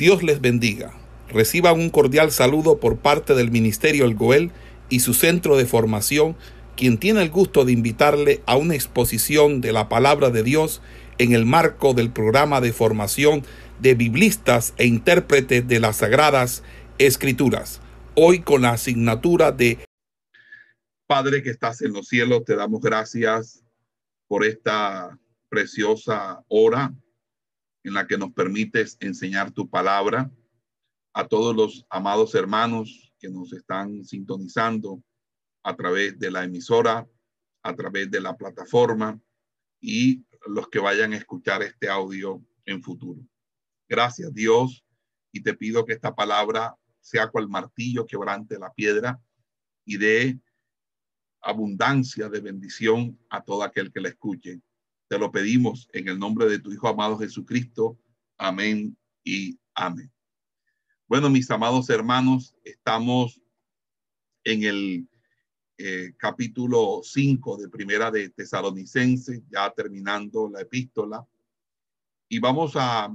Dios les bendiga. Reciban un cordial saludo por parte del Ministerio El Goel y su centro de formación, quien tiene el gusto de invitarle a una exposición de la palabra de Dios en el marco del programa de formación de biblistas e intérpretes de las Sagradas Escrituras. Hoy con la asignatura de Padre que estás en los cielos, te damos gracias por esta preciosa hora en la que nos permites enseñar tu palabra a todos los amados hermanos que nos están sintonizando a través de la emisora, a través de la plataforma y los que vayan a escuchar este audio en futuro. Gracias Dios y te pido que esta palabra sea cual martillo quebrante la piedra y dé abundancia de bendición a todo aquel que la escuche te lo pedimos en el nombre de tu Hijo amado Jesucristo. Amén y amén. Bueno, mis amados hermanos, estamos en el eh, capítulo 5 de Primera de Tesalonicense, ya terminando la epístola. Y vamos a,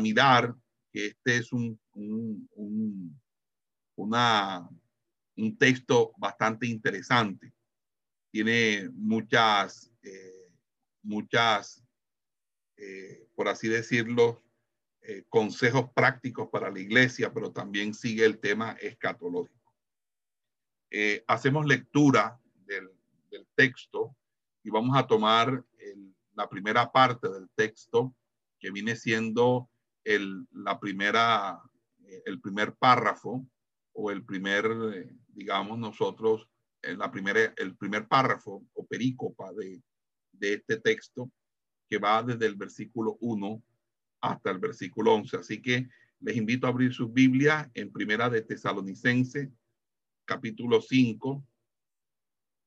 mirar que este es un, un, texto bastante interesante. Tiene muchas... Eh, muchas, eh, por así decirlo, eh, consejos prácticos para la iglesia, pero también sigue el tema escatológico. Eh, hacemos lectura del, texto y vamos a tomar la primera parte del texto que viene siendo el, la primera, el primer párrafo o el primer, digamos nosotros, la primera, el primer párrafo o perícopa de, de este texto que va desde el versículo 1 hasta el versículo 11. Así que les invito a abrir sus Biblias en Primera de Tesalonicense, capítulo 5.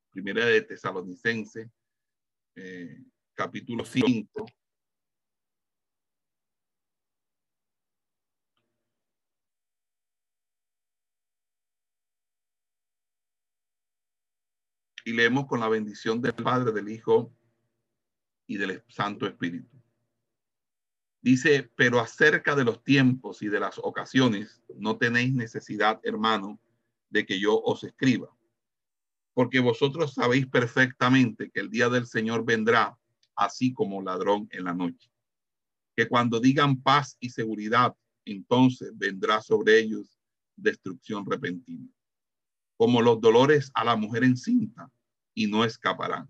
Primera de Tesalonicense, eh, capítulo 5. Y leemos con la bendición del Padre, del Hijo y del Santo Espíritu. Dice, pero acerca de los tiempos y de las ocasiones, no tenéis necesidad, hermano, de que yo os escriba, porque vosotros sabéis perfectamente que el día del Señor vendrá así como ladrón en la noche, que cuando digan paz y seguridad, entonces vendrá sobre ellos destrucción repentina, como los dolores a la mujer encinta, y no escaparán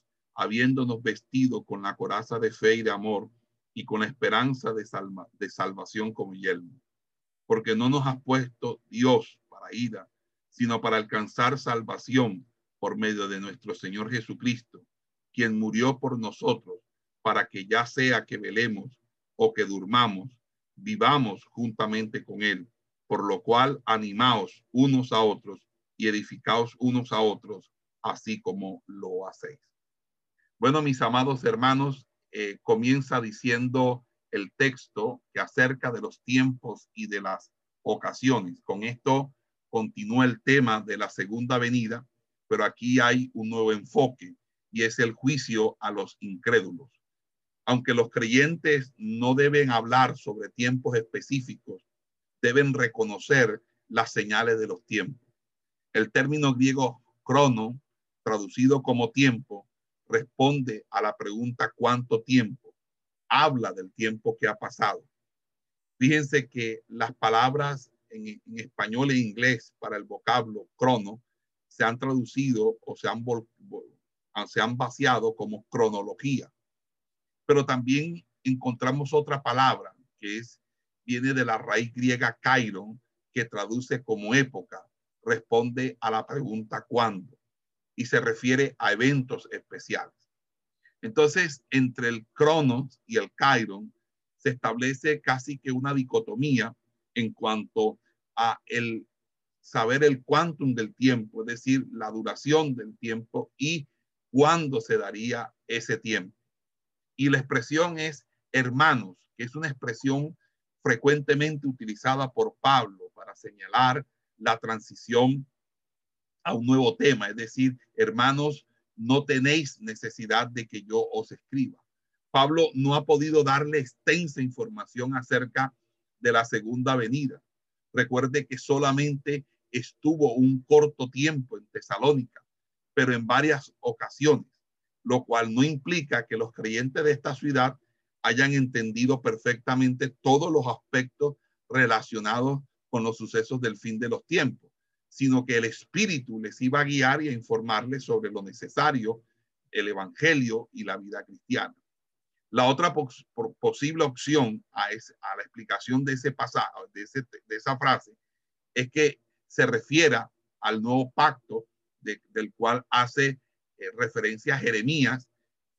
habiéndonos vestido con la coraza de fe y de amor y con la esperanza de, de salvación como yelmo. Porque no nos ha puesto Dios para ira, sino para alcanzar salvación por medio de nuestro Señor Jesucristo, quien murió por nosotros, para que ya sea que velemos o que durmamos, vivamos juntamente con Él, por lo cual animaos unos a otros y edificaos unos a otros, así como lo hacéis. Bueno, mis amados hermanos, eh, comienza diciendo el texto que acerca de los tiempos y de las ocasiones. Con esto continúa el tema de la segunda venida, pero aquí hay un nuevo enfoque y es el juicio a los incrédulos. Aunque los creyentes no deben hablar sobre tiempos específicos, deben reconocer las señales de los tiempos. El término griego crono, traducido como tiempo, responde a la pregunta ¿cuánto tiempo? Habla del tiempo que ha pasado. Fíjense que las palabras en, español e inglés para el vocablo crono se han traducido o se han, se han vaciado como cronología. Pero también encontramos otra palabra que es, viene de la raíz griega kairon, que traduce como época, responde a la pregunta ¿cuándo? Y se refiere a eventos especiales. Entonces, entre el Cronos y el Chiron se establece casi que una dicotomía en cuanto a el saber el quantum del tiempo, es decir, la duración del tiempo y cuándo se daría ese tiempo. Y la expresión es hermanos, que es una expresión frecuentemente utilizada por Pablo para señalar la transición a un nuevo tema, es decir, hermanos, no tenéis necesidad de que yo os escriba. Pablo no ha podido darle extensa información acerca de la segunda venida. Recuerde que solamente estuvo un corto tiempo en Tesalónica, pero en varias ocasiones, lo cual no implica que los creyentes de esta ciudad hayan entendido perfectamente todos los aspectos relacionados con los sucesos del fin de los tiempos, sino que el Espíritu les iba a guiar y a informarles sobre lo necesario, el Evangelio y la vida cristiana. La otra posible opción a, a, la explicación de ese pasaje, de, de, esa frase, es que se refiera al nuevo pacto del cual hace eh, referencia Jeremías,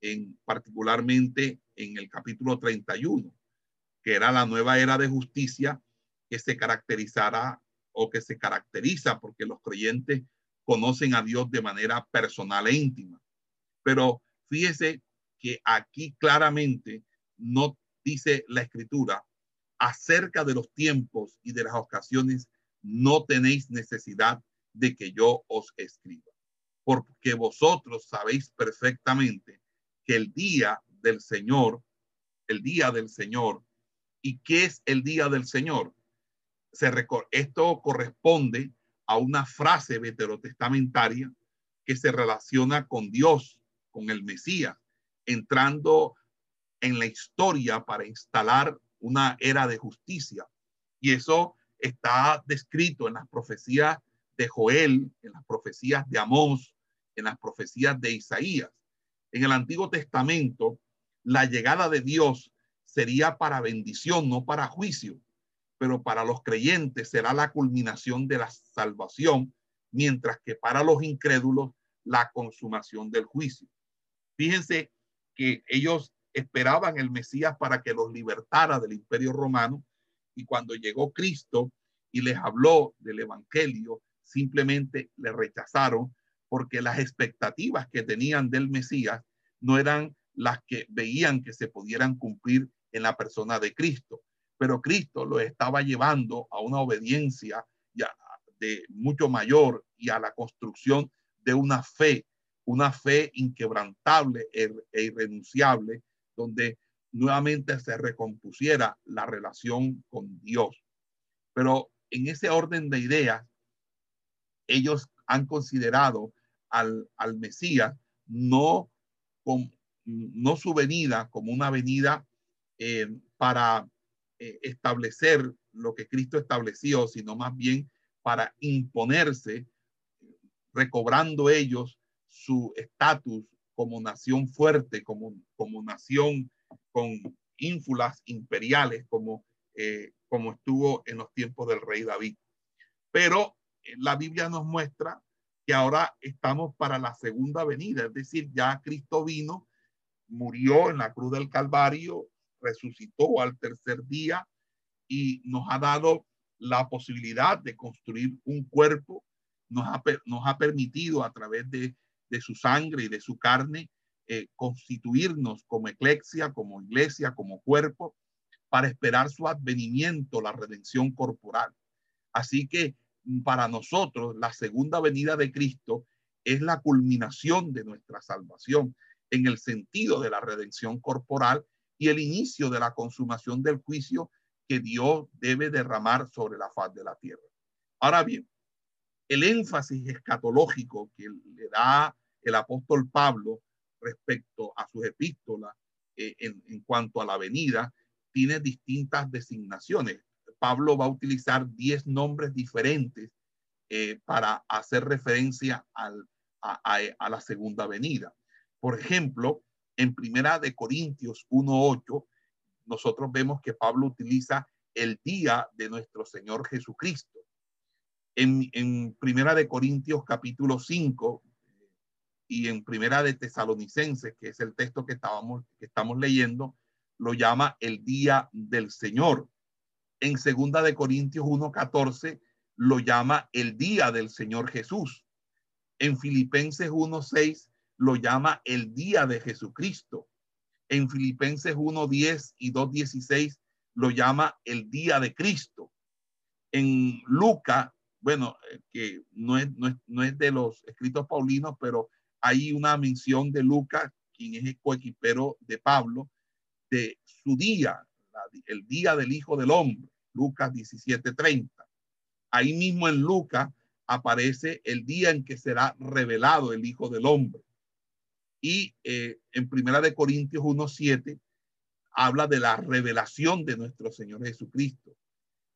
en, particularmente en el capítulo 31, que era la nueva era de justicia que se caracterizará o que se caracteriza porque los creyentes conocen a Dios de manera personal e íntima. Pero fíjese que aquí claramente no dice la escritura acerca de los tiempos y de las ocasiones, no tenéis necesidad de que yo os escriba, porque vosotros sabéis perfectamente que el día del Señor, el día del Señor, ¿y qué es el día del Señor? Esto corresponde a una frase veterotestamentaria que se relaciona con Dios, con el Mesías entrando en la historia para instalar una era de justicia. Y eso está descrito en las profecías de Joel, en las profecías de Amós, en las profecías de Isaías. En el Antiguo Testamento, la llegada de Dios sería para bendición, no para juicio, pero para los creyentes será la culminación de la salvación, mientras que para los incrédulos la consumación del juicio. Fíjense que ellos esperaban el Mesías para que los libertara del imperio romano y cuando llegó Cristo y les habló del Evangelio, simplemente le rechazaron porque las expectativas que tenían del Mesías no eran las que veían que se pudieran cumplir en la persona de Cristo. Pero Cristo lo estaba llevando a una obediencia ya de mucho mayor y a la construcción de una fe una fe inquebrantable e, e irrenunciable, donde nuevamente se recompusiera la relación con Dios. Pero en ese orden de ideas, ellos han considerado al, Mesías no, con, no su venida como una venida eh, para eh, establecer lo que Cristo estableció, sino más bien para imponerse, recobrando ellos su estatus como nación fuerte, como, como nación con ínfulas imperiales, como, eh, como estuvo en los tiempos del rey David. Pero eh, la Biblia nos muestra que ahora estamos para la segunda venida, es decir, ya Cristo vino, murió en la cruz del Calvario, resucitó al tercer día y nos ha dado la posibilidad de construir un cuerpo, nos ha, nos ha permitido a través de de su sangre y de su carne, eh, constituirnos como eclesia, como iglesia, como cuerpo, para esperar su advenimiento, la redención corporal. Así que para nosotros la segunda venida de Cristo es la culminación de nuestra salvación en el sentido de la redención corporal y el inicio de la consumación del juicio que Dios debe derramar sobre la faz de la tierra. Ahora bien, el énfasis escatológico que le da el apóstol Pablo respecto a sus epístolas eh, en, cuanto a la venida, tiene distintas designaciones. Pablo va a utilizar 10 nombres diferentes eh, para hacer referencia a, la segunda venida. Por ejemplo, en Primera de Corintios 1.8, nosotros vemos que Pablo utiliza el día de nuestro Señor Jesucristo. En, Primera de Corintios capítulo 5, y en Primera de Tesalonicenses, que es el texto que, estábamos, que estamos leyendo, lo llama el día del Señor. En segunda de Corintios 1:14 lo llama el día del Señor Jesús. En Filipenses 1:6 lo llama el día de Jesucristo. En Filipenses 1:10 y 2:16 lo llama el día de Cristo. En Lucas, bueno, eh, que no es, no es, no es de los escritos paulinos, pero hay una mención de Lucas, quien es el coequipero de Pablo, de su día, el día del Hijo del Hombre, Lucas 17:30. Ahí mismo en Lucas aparece el día en que será revelado el Hijo del Hombre. Y eh, en Primera de Corintios 1:7 habla de la revelación de nuestro Señor Jesucristo.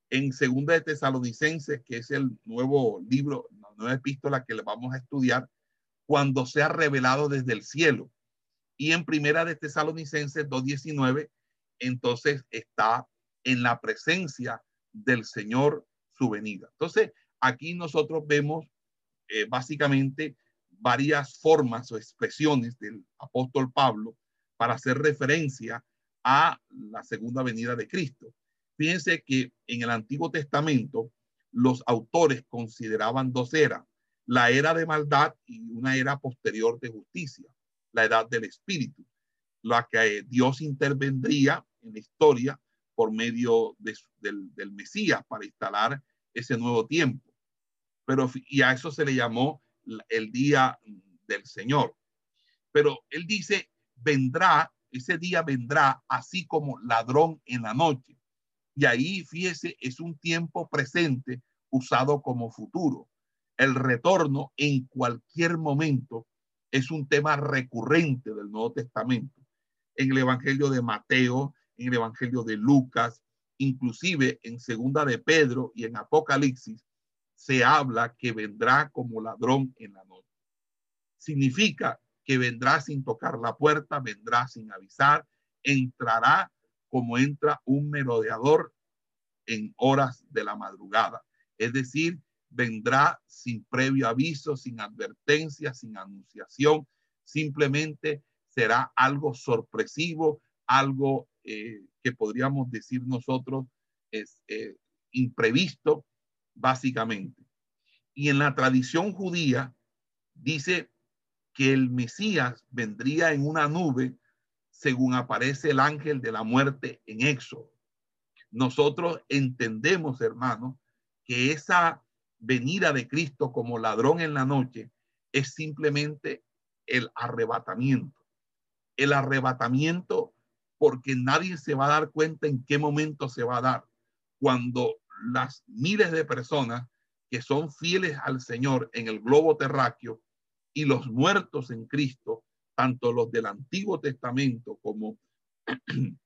En Segunda de Tesalonicenses, que es el nuevo libro, la nueva epístola que le vamos a estudiar, cuando sea revelado desde el cielo y en primera de Tesalonicenses 2.19, entonces está en la presencia del Señor su venida. Entonces, aquí nosotros vemos eh, básicamente varias formas o expresiones del apóstol Pablo para hacer referencia a la segunda venida de Cristo. Fíjense que en el Antiguo Testamento los autores consideraban dos eras, la era de maldad y una era posterior de justicia la edad del espíritu, la que Dios intervendría en la historia por medio del, del, Mesías para instalar ese nuevo tiempo. Pero, y a eso se le llamó el día del Señor. Pero él dice, vendrá, ese día vendrá así como ladrón en la noche. Y ahí, fíjese, es un tiempo presente usado como futuro. El retorno en cualquier momento es un tema recurrente del Nuevo Testamento. En el Evangelio de Mateo, en el Evangelio de Lucas, inclusive en Segunda de Pedro y en Apocalipsis, se habla que vendrá como ladrón en la noche. Significa que vendrá sin tocar la puerta, vendrá sin avisar, entrará como entra un merodeador en horas de la madrugada. Es decir, vendrá sin previo aviso, sin advertencia, sin anunciación, simplemente será algo sorpresivo, algo eh, que podríamos decir nosotros es eh, imprevisto, básicamente. Y en la tradición judía dice que el Mesías vendría en una nube según aparece el ángel de la muerte en Éxodo. Nosotros entendemos, hermanos, que esa venida de Cristo como ladrón en la noche es simplemente el arrebatamiento. El arrebatamiento porque nadie se va a dar cuenta en qué momento se va a dar. Cuando las miles de personas que son fieles al Señor en el globo terráqueo y los muertos en Cristo, tanto los del Antiguo Testamento como,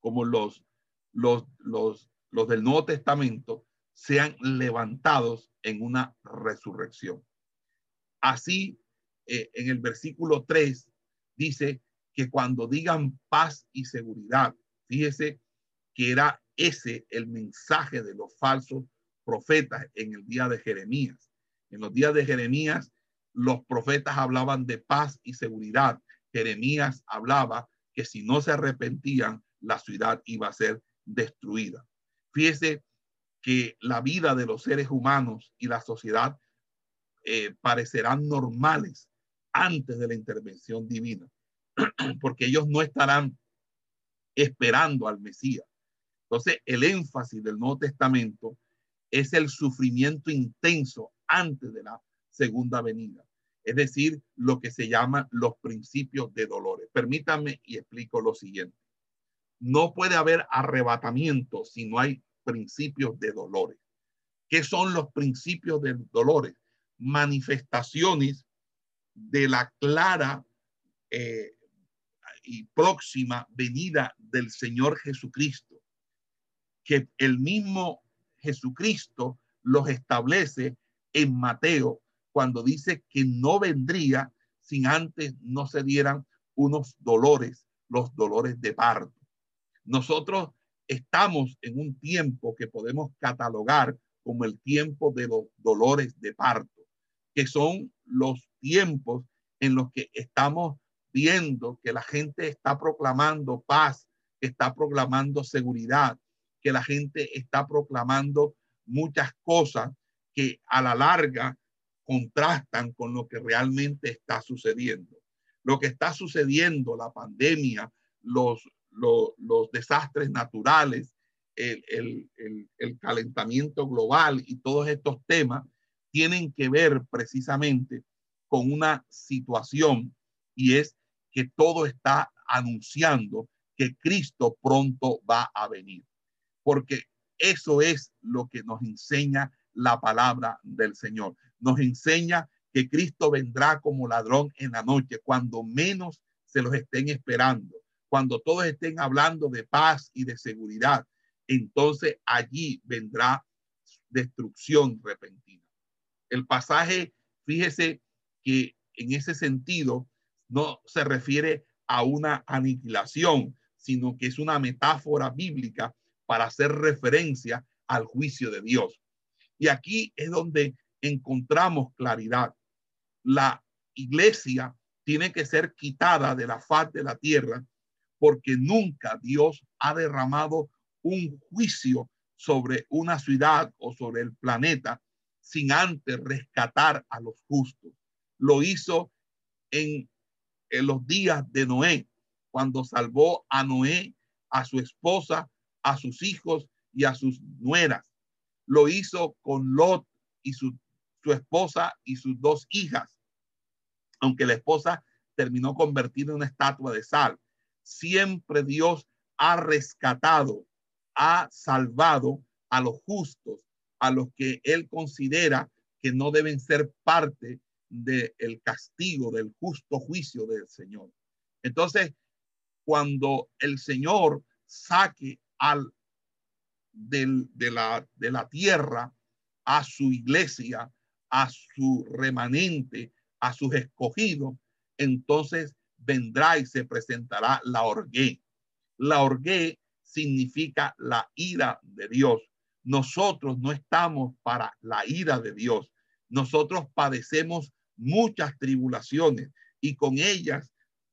como los, los, los, los del Nuevo Testamento, sean levantados en una resurrección. Así, eh, en el versículo 3 dice que cuando digan paz y seguridad, fíjese que era ese el mensaje de los falsos profetas en el día de Jeremías. En los días de Jeremías, los profetas hablaban de paz y seguridad. Jeremías hablaba que si no se arrepentían, la ciudad iba a ser destruida. Fíjese que la vida de los seres humanos y la sociedad eh, parecerán normales antes de la intervención divina, porque ellos no estarán esperando al Mesías. Entonces, el énfasis del Nuevo Testamento es el sufrimiento intenso antes de la segunda venida, es decir, lo que se llama los principios de dolores. Permítanme y explico lo siguiente. No puede haber arrebatamiento si no hay principios de dolores. ¿Qué son los principios de dolores? Manifestaciones de la clara eh, y próxima venida del Señor Jesucristo, que el mismo Jesucristo los establece en Mateo cuando dice que no vendría sin antes no se dieran unos dolores, los dolores de parto. Nosotros estamos en un tiempo que podemos catalogar como el tiempo de los dolores de parto, que son los tiempos en los que estamos viendo que la gente está proclamando paz, está proclamando seguridad, que la gente está proclamando muchas cosas que a la larga contrastan con lo que realmente está sucediendo. Lo que está sucediendo, la pandemia, los, desastres naturales, el calentamiento global y todos estos temas tienen que ver precisamente con una situación y es que todo está anunciando que Cristo pronto va a venir. Porque eso es lo que nos enseña la palabra del Señor. Nos enseña que Cristo vendrá como ladrón en la noche, cuando menos se los estén esperando, cuando todos estén hablando de paz y de seguridad. Entonces allí vendrá destrucción repentina. El pasaje, fíjese que en ese sentido no se refiere a una aniquilación, sino que es una metáfora bíblica para hacer referencia al juicio de Dios. Y aquí es donde encontramos claridad. La iglesia tiene que ser quitada de la faz de la tierra porque nunca Dios ha derramado un juicio sobre una ciudad o sobre el planeta sin antes rescatar a los justos. Lo hizo en, los días de Noé, cuando salvó a Noé, a su esposa, a sus hijos y a sus nueras. Lo hizo con Lot y su, su esposa y sus dos hijas, aunque la esposa terminó convertida en una estatua de sal. Siempre Dios ha rescatado, ha salvado a los justos, a los que él considera que no deben ser parte del castigo, del justo juicio del Señor. Entonces, cuando el Señor saque al del, de, la, de la tierra a su iglesia, a su remanente, a sus escogidos, entonces vendrá y se presentará la orgué. La orgué significa la ira de Dios. Nosotros no estamos para la ira de Dios. Nosotros padecemos muchas tribulaciones y con ellas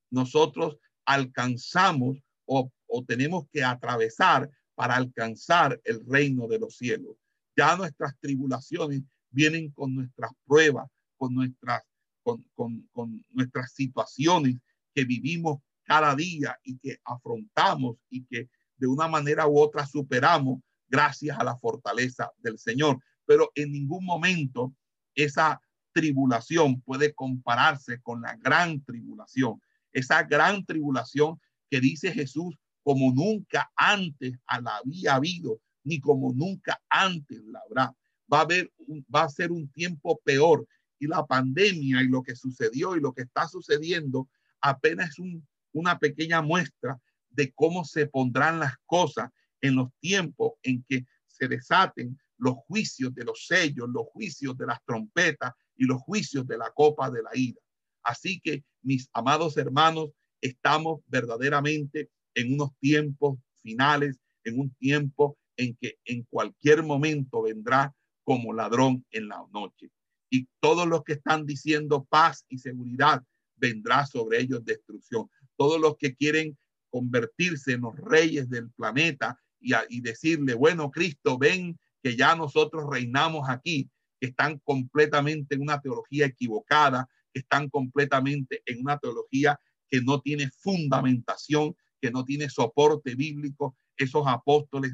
nosotros alcanzamos o, o tenemos que atravesar para alcanzar el reino de los cielos. Ya nuestras tribulaciones vienen con nuestras pruebas, con nuestras, con, con, nuestras situaciones que vivimos cada día y que afrontamos y que de una manera u otra superamos gracias a la fortaleza del Señor. Pero en ningún momento esa tribulación puede compararse con la gran tribulación. Esa gran tribulación que dice Jesús como nunca antes la había habido, ni como nunca antes la habrá. Va a haber, va a ser un tiempo peor y la pandemia y lo que sucedió y lo que está sucediendo apenas es una pequeña muestra de cómo se pondrán las cosas en los tiempos en que se desaten los juicios de los sellos, los juicios de las trompetas y los juicios de la copa de la ira. Así que, mis amados hermanos, estamos verdaderamente en unos tiempos finales, en un tiempo en que en cualquier momento vendrá como ladrón en la noche. Y todos los que están diciendo paz y seguridad, vendrá sobre ellos destrucción. Todos los que quieren convertirse en los reyes del planeta y, y decirle, bueno, Cristo, ven que ya nosotros reinamos aquí, que están completamente en una teología equivocada, que están completamente en una teología que no tiene fundamentación, que no tiene soporte bíblico, esos apóstoles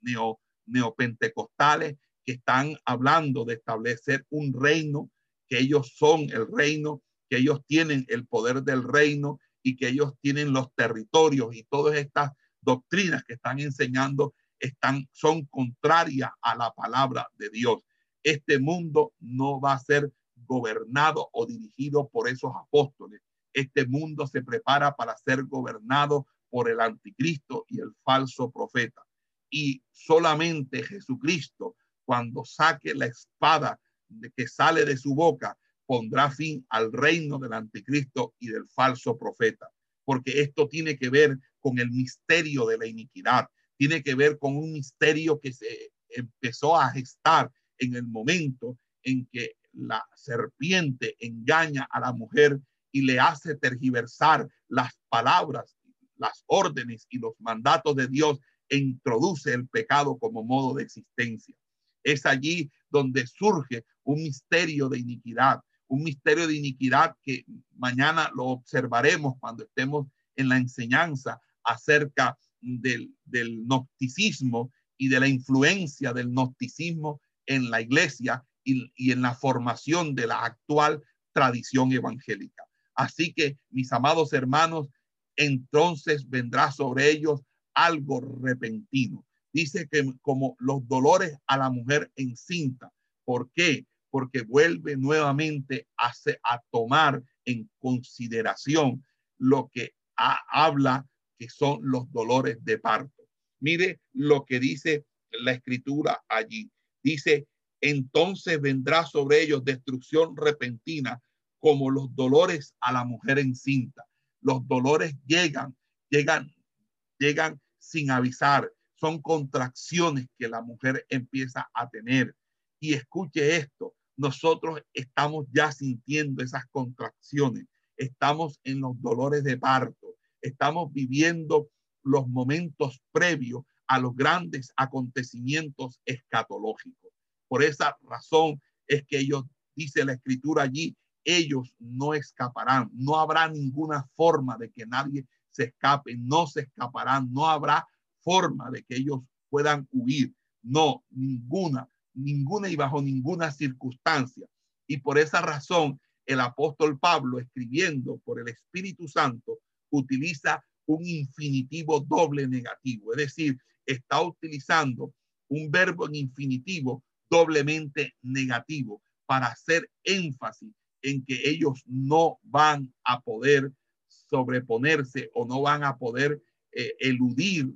neo, neopentecostales que están hablando de establecer un reino, que ellos son el reino, que ellos tienen el poder del reino y que ellos tienen los territorios y todas estas doctrinas que están enseñando están, son contrarias a la palabra de Dios. Este mundo no va a ser gobernado o dirigido por esos apóstoles. Este mundo se prepara para ser gobernado por el anticristo y el falso profeta. Y solamente Jesucristo, cuando saque la espada de que sale de su boca, pondrá fin al reino del anticristo y del falso profeta. Porque esto tiene que ver con el misterio de la iniquidad, tiene que ver con un misterio que se empezó a gestar en el momento en que la serpiente engaña a la mujer y le hace tergiversar las palabras las órdenes y los mandatos de Dios e introduce el pecado como modo de existencia. Es allí donde surge un misterio de iniquidad, un misterio de iniquidad que mañana lo observaremos cuando estemos en la enseñanza acerca del, del gnosticismo y de la influencia del gnosticismo en la iglesia y, y en la formación de la actual tradición evangélica. Así que, mis amados hermanos, entonces vendrá sobre ellos algo repentino. Dice que como los dolores a la mujer encinta. ¿Por qué? Porque vuelve nuevamente a, a tomar en consideración lo que habla que son los dolores de parto. Mire lo que dice la escritura allí. Dice, entonces vendrá sobre ellos destrucción repentina como los dolores a la mujer encinta. Los dolores llegan, llegan, llegan sin avisar. Son contracciones que la mujer empieza a tener. Y escuche esto, nosotros estamos ya sintiendo esas contracciones. Estamos en los dolores de parto. Estamos viviendo los momentos previos a los grandes acontecimientos escatológicos. Por esa razón es que ellos, dice la escritura allí, ellos no escaparán. No habrá ninguna forma de que nadie se escape, no se escaparán, no habrá forma de que ellos puedan huir. No, ninguna, ninguna y bajo ninguna circunstancia. Y por esa razón, el apóstol Pablo, escribiendo por el Espíritu Santo, utiliza un infinitivo doble negativo, es decir, está utilizando un verbo en infinitivo doblemente negativo para hacer énfasis en que ellos no van a poder sobreponerse o no van a poder eh, eludir,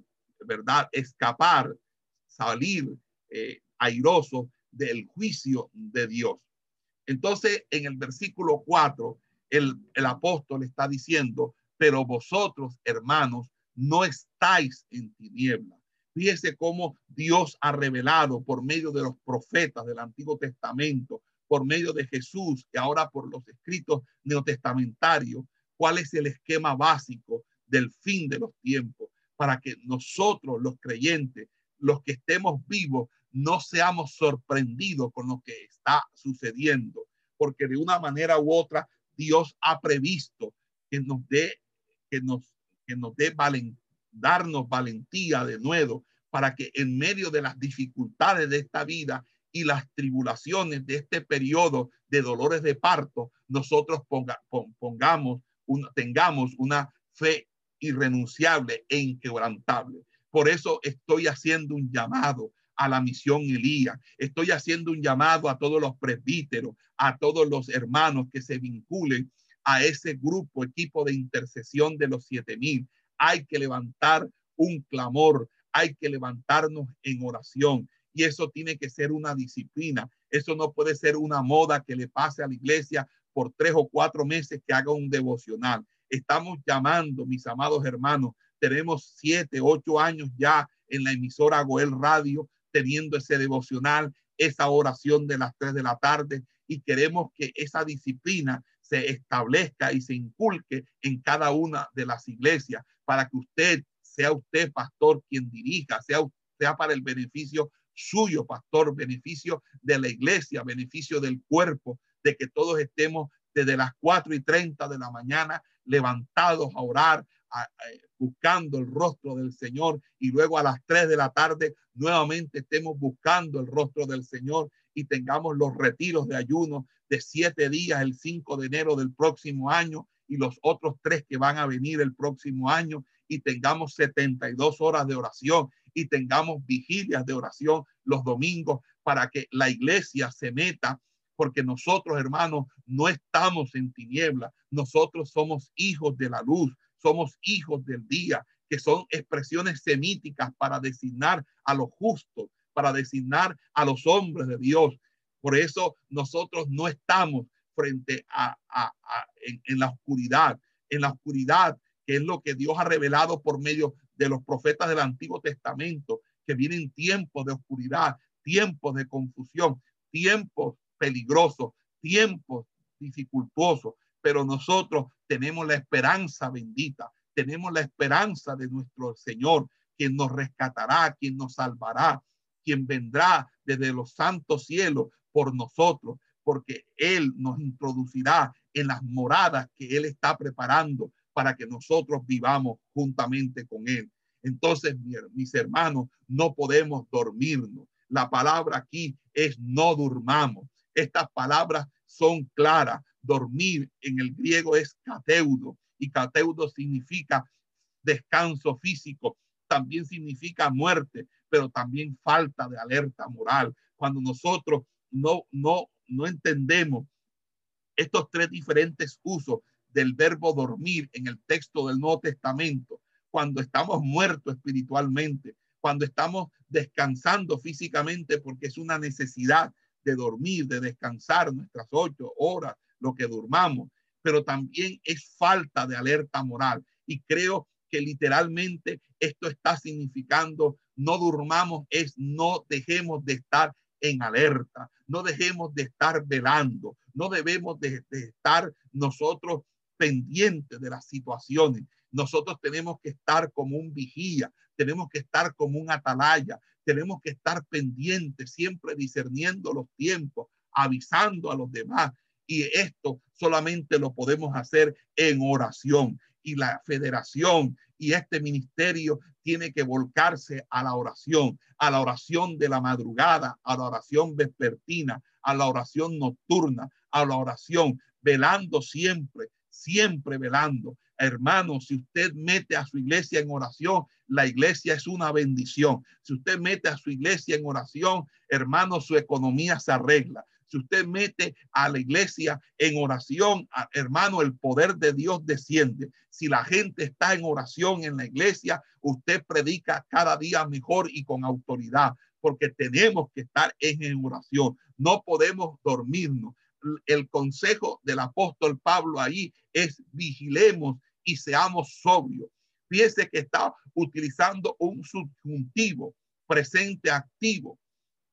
¿verdad? Escapar, salir eh, airoso del juicio de Dios. Entonces, en el versículo 4, el, el apóstol está diciendo, pero vosotros, hermanos, no estáis en tiniebla. Fíjese cómo Dios ha revelado por medio de los profetas del Antiguo Testamento, por medio de Jesús y ahora por los escritos neotestamentarios, cuál es el esquema básico del fin de los tiempos para que nosotros, los creyentes, los que estemos vivos, no seamos sorprendidos con lo que está sucediendo, porque de una manera u otra Dios ha previsto que nos dé que nos, que nos dé valen, darnos valentía de nuevo para que en medio de las dificultades de esta vida y las tribulaciones de este periodo de dolores de parto, nosotros ponga, pongamos, tengamos una fe irrenunciable e inquebrantable. Por eso estoy haciendo un llamado a la misión Elías. Estoy haciendo un llamado a todos los presbíteros, a todos los hermanos que se vinculen a ese grupo, equipo de intercesión de los siete mil. Hay que levantar un clamor, hay que levantarnos en oración. Y eso tiene que ser una disciplina. Eso no puede ser una moda que le pase a la iglesia por tres o cuatro meses que haga un devocional. Estamos llamando, mis amados hermanos, tenemos siete, ocho años ya en la emisora Goel Radio teniendo ese devocional, esa oración de las tres de la tarde y queremos que esa disciplina se establezca y se inculque en cada una de las iglesias para que usted sea usted pastor quien dirija, sea, sea para el beneficio suyo, pastor, beneficio de la iglesia, beneficio del cuerpo, de que todos estemos desde las 4 y 30 de la mañana levantados a orar, buscando el rostro del Señor y luego a las 3 de la tarde nuevamente estemos buscando el rostro del Señor y tengamos los retiros de ayuno de siete días el 5 de enero del próximo año y los otros tres que van a venir el próximo año y tengamos 72 horas de oración y tengamos vigilias de oración los domingos para que la iglesia se meta porque nosotros, hermanos, no estamos en tiniebla, nosotros somos hijos de la luz, somos hijos del día, que son expresiones semíticas para designar a los justos, para designar a los hombres de Dios. Por eso nosotros no estamos frente a, en, la oscuridad, en la oscuridad, que es lo que Dios ha revelado por medio de los profetas del Antiguo Testamento, que vienen tiempos de oscuridad, tiempos de confusión, tiempos peligrosos, tiempos dificultosos, pero nosotros tenemos la esperanza bendita, tenemos la esperanza de nuestro Señor, quien nos rescatará, quien nos salvará, quien vendrá desde los santos cielos por nosotros, porque Él nos introducirá en las moradas que Él está preparando para que nosotros vivamos juntamente con Él. Entonces, mis hermanos, no podemos dormirnos. La palabra aquí es no durmamos. Estas palabras son claras. Dormir en el griego es cateudo y cateudo significa descanso físico, también significa muerte, pero también falta de alerta moral. Cuando nosotros no, no, no entendemos estos tres diferentes usos del verbo dormir en el texto del Nuevo Testamento, cuando estamos muertos espiritualmente, cuando estamos descansando físicamente porque es una necesidad de dormir, de descansar nuestras ocho horas, lo que durmamos, pero también es falta de alerta moral. Y creo que literalmente esto está significando no durmamos, es no dejemos de estar en alerta, no dejemos de estar velando, no debemos de, estar nosotros pendientes de las situaciones. Nosotros tenemos que estar como un vigía, tenemos que estar como un atalaya, tenemos que estar pendientes, siempre discerniendo los tiempos, avisando a los demás. Y esto solamente lo podemos hacer en oración. Y la federación y este ministerio tiene que volcarse a la oración, a la oración de la madrugada, a la oración vespertina, a la oración nocturna, a la oración, velando siempre, siempre velando. Hermano, si usted mete a su iglesia en oración, la iglesia es una bendición. Si usted mete a su iglesia en oración, hermano, su economía se arregla. Si usted mete a la iglesia en oración, hermano, el poder de Dios desciende. Si la gente está en oración en la iglesia, usted predica cada día mejor y con autoridad, porque tenemos que estar en oración. No podemos dormirnos. El consejo del apóstol Pablo ahí es vigilemos y seamos sobrios. Fíjese que está utilizando un subjuntivo presente activo.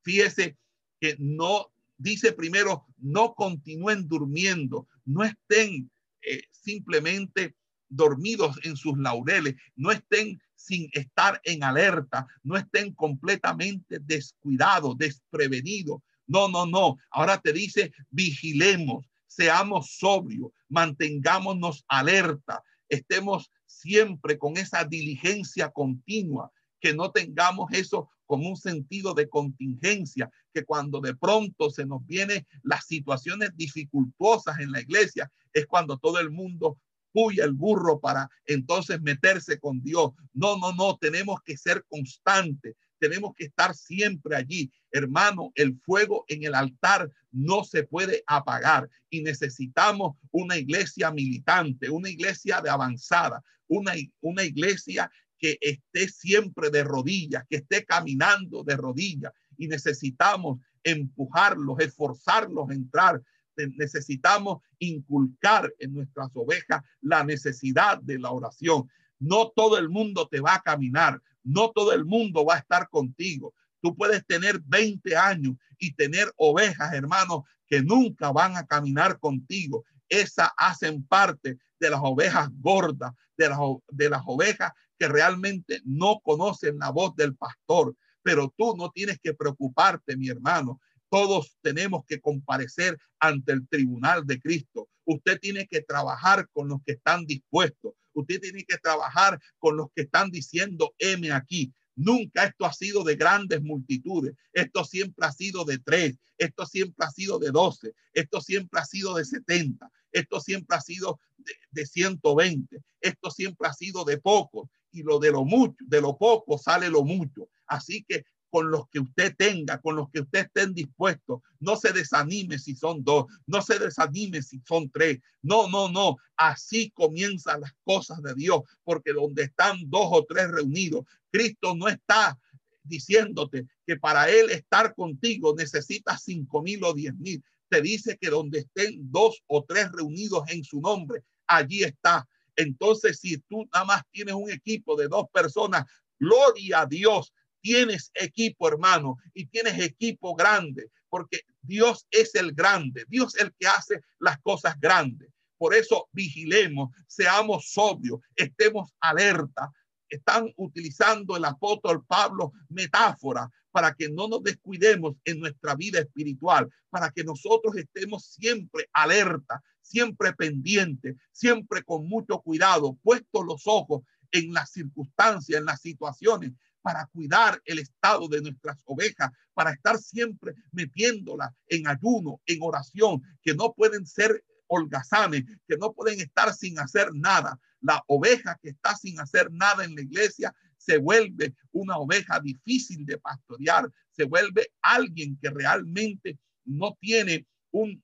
Fíjese que no dice primero, no continúen durmiendo, no estén eh, simplemente dormidos en sus laureles, no estén sin estar en alerta, no estén completamente descuidados, desprevenidos. No, no, no. Ahora te dice, vigilemos, seamos sobrios, mantengámonos alerta, estemos siempre con esa diligencia continua, que no tengamos eso como un sentido de contingencia, que cuando de pronto se nos vienen las situaciones dificultosas en la iglesia, es cuando todo el mundo puya el burro para entonces meterse con Dios. No, no, no, tenemos que ser constantes, tenemos que estar siempre allí. Hermano, el fuego en el altar no se puede apagar y necesitamos una iglesia militante, una iglesia de avanzada, una, iglesia que esté siempre de rodillas, que esté caminando de rodillas y necesitamos empujarlos, esforzarlos a entrar. Necesitamos inculcar en nuestras ovejas la necesidad de la oración. No todo el mundo te va a caminar, no todo el mundo va a estar contigo. Tú puedes tener 20 años y tener ovejas, hermanos, que nunca van a caminar contigo. Esas hacen parte de las ovejas gordas, de las, de las ovejas que realmente no conocen la voz del pastor. Pero tú no tienes que preocuparte, mi hermano. Todos tenemos que comparecer ante el tribunal de Cristo. Usted tiene que trabajar con los que están dispuestos. Usted tiene que trabajar con los que están diciendo, M aquí. Nunca esto ha sido de grandes multitudes. Esto siempre ha sido de tres. Esto siempre ha sido de doce. Esto siempre ha sido de setenta. Esto siempre ha sido de, de 120. Esto siempre ha sido de pocos y lo de lo mucho, de lo poco sale lo mucho. Así que con los que usted tenga, con los que usted estén dispuestos, no se desanime si son dos, no se desanime si son tres. No, no, no. Así comienzan las cosas de Dios, porque donde están dos o tres reunidos, Cristo no está diciéndote que para Él estar contigo necesitas cinco mil o diez mil. Te dice que donde estén dos o tres reunidos en su nombre, allí está. Entonces, si tú nada más tienes un equipo de dos personas, gloria a Dios, tienes equipo, hermano, y tienes equipo grande, porque Dios es el grande, Dios es el que hace las cosas grandes. Por eso vigilemos, seamos sobrios, estemos alerta. Están utilizando el apóstol Pablo metáfora para que no nos descuidemos en nuestra vida espiritual, para que nosotros estemos siempre alerta, siempre pendientes, siempre con mucho cuidado, puestos los ojos en las circunstancias, en las situaciones, para cuidar el estado de nuestras ovejas, para estar siempre metiéndolas en ayuno, en oración, que no pueden ser holgazanes, que no pueden estar sin hacer nada. La oveja que está sin hacer nada en la iglesia se vuelve una oveja difícil de pastorear, se vuelve alguien que realmente no tiene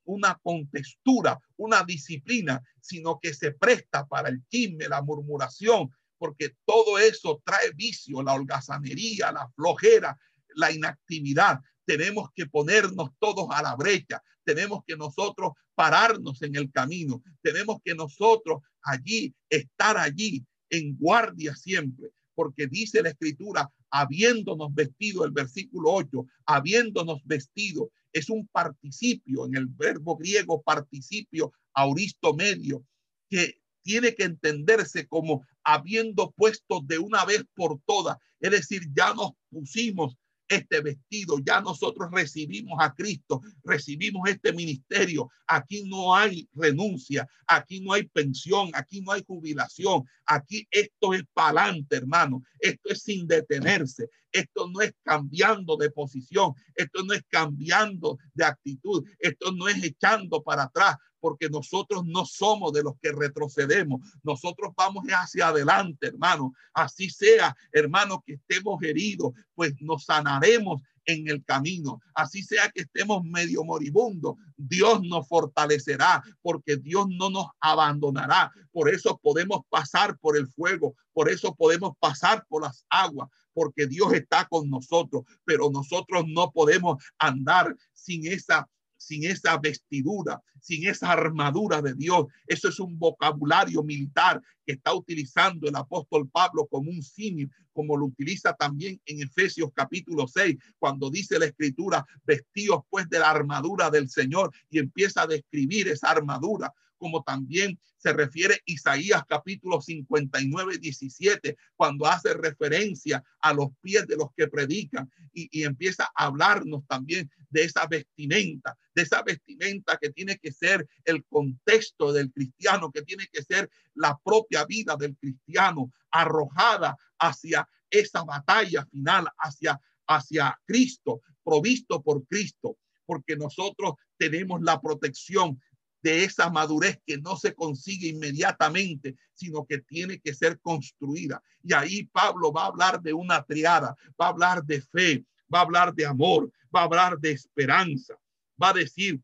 una contextura, una disciplina, sino que se presta para el chisme, la murmuración, porque todo eso trae vicio, la holgazanería, la flojera, la inactividad. Tenemos que ponernos todos a la brecha, tenemos que nosotros pararnos en el camino, tenemos que nosotros allí, estar allí en guardia siempre, porque dice la escritura, habiéndonos vestido, el versículo 8, habiéndonos vestido, es un participio en el verbo griego participio auristo medio, que tiene que entenderse como habiendo puesto de una vez por todas, es decir, ya nos pusimos este vestido, ya nosotros recibimos a Cristo, recibimos este ministerio. Aquí no hay renuncia, aquí no hay pensión, aquí no hay jubilación, aquí esto es para adelante, hermano. Esto es sin detenerse, esto no es cambiando de posición, esto no es cambiando de actitud, esto no es echando para atrás, porque nosotros no somos de los que retrocedemos. Nosotros vamos hacia adelante, hermano. Así sea, hermano, que estemos heridos, pues nos sanaremos en el camino. Así sea que estemos medio moribundos, Dios nos fortalecerá porque Dios no nos abandonará. Por eso podemos pasar por el fuego, por eso podemos pasar por las aguas, porque Dios está con nosotros, pero nosotros no podemos andar sin esa sin esa vestidura, sin esa armadura de Dios. Eso es un vocabulario militar que está utilizando el apóstol Pablo como un símil, como lo utiliza también en Efesios capítulo 6, cuando dice la escritura, vestidos pues de la armadura del Señor y empieza a describir esa armadura como también se refiere Isaías capítulo 59, 17, cuando hace referencia a los pies de los que predican y, empieza a hablarnos también de esa vestimenta, de esa vestimenta que tiene que ser el contexto del cristiano, que tiene que ser la propia vida del cristiano arrojada hacia esa batalla final, hacia, hacia Cristo, provisto por Cristo, porque nosotros tenemos la protección de esa madurez que no se consigue inmediatamente, sino que tiene que ser construida. Y ahí Pablo va a hablar de una triada, va a hablar de fe, va a hablar de amor, va a hablar de esperanza, va a decir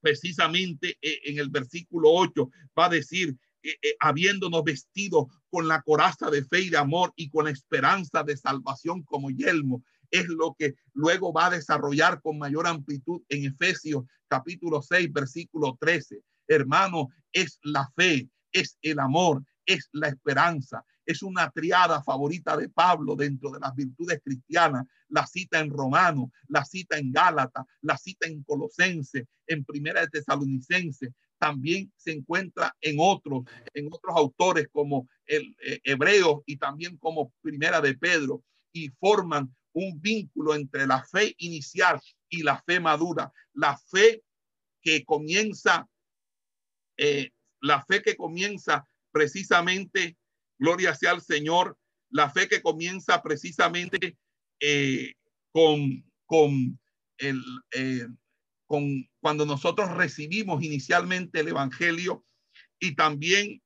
precisamente eh, en el versículo 8, va a decir, eh, eh, habiéndonos vestido con la coraza de fe y de amor y con la esperanza de salvación como yelmo, es lo que luego va a desarrollar con mayor amplitud en Efesios capítulo 6, versículo 13. Hermano, es la fe, es el amor, es la esperanza. Es una triada favorita de Pablo dentro de las virtudes cristianas. La cita en Romano, la cita en Gálata, la cita en Colosense, en Primera de Tesalonicense. También se encuentra en otros, en otros autores como el eh, Hebreo y también como Primera de Pedro y forman un vínculo entre la fe inicial y la fe madura, la fe que comienza, eh, la fe que comienza precisamente, gloria sea al Señor, la fe que comienza precisamente eh, con, con, el, eh, con cuando nosotros recibimos inicialmente el Evangelio y también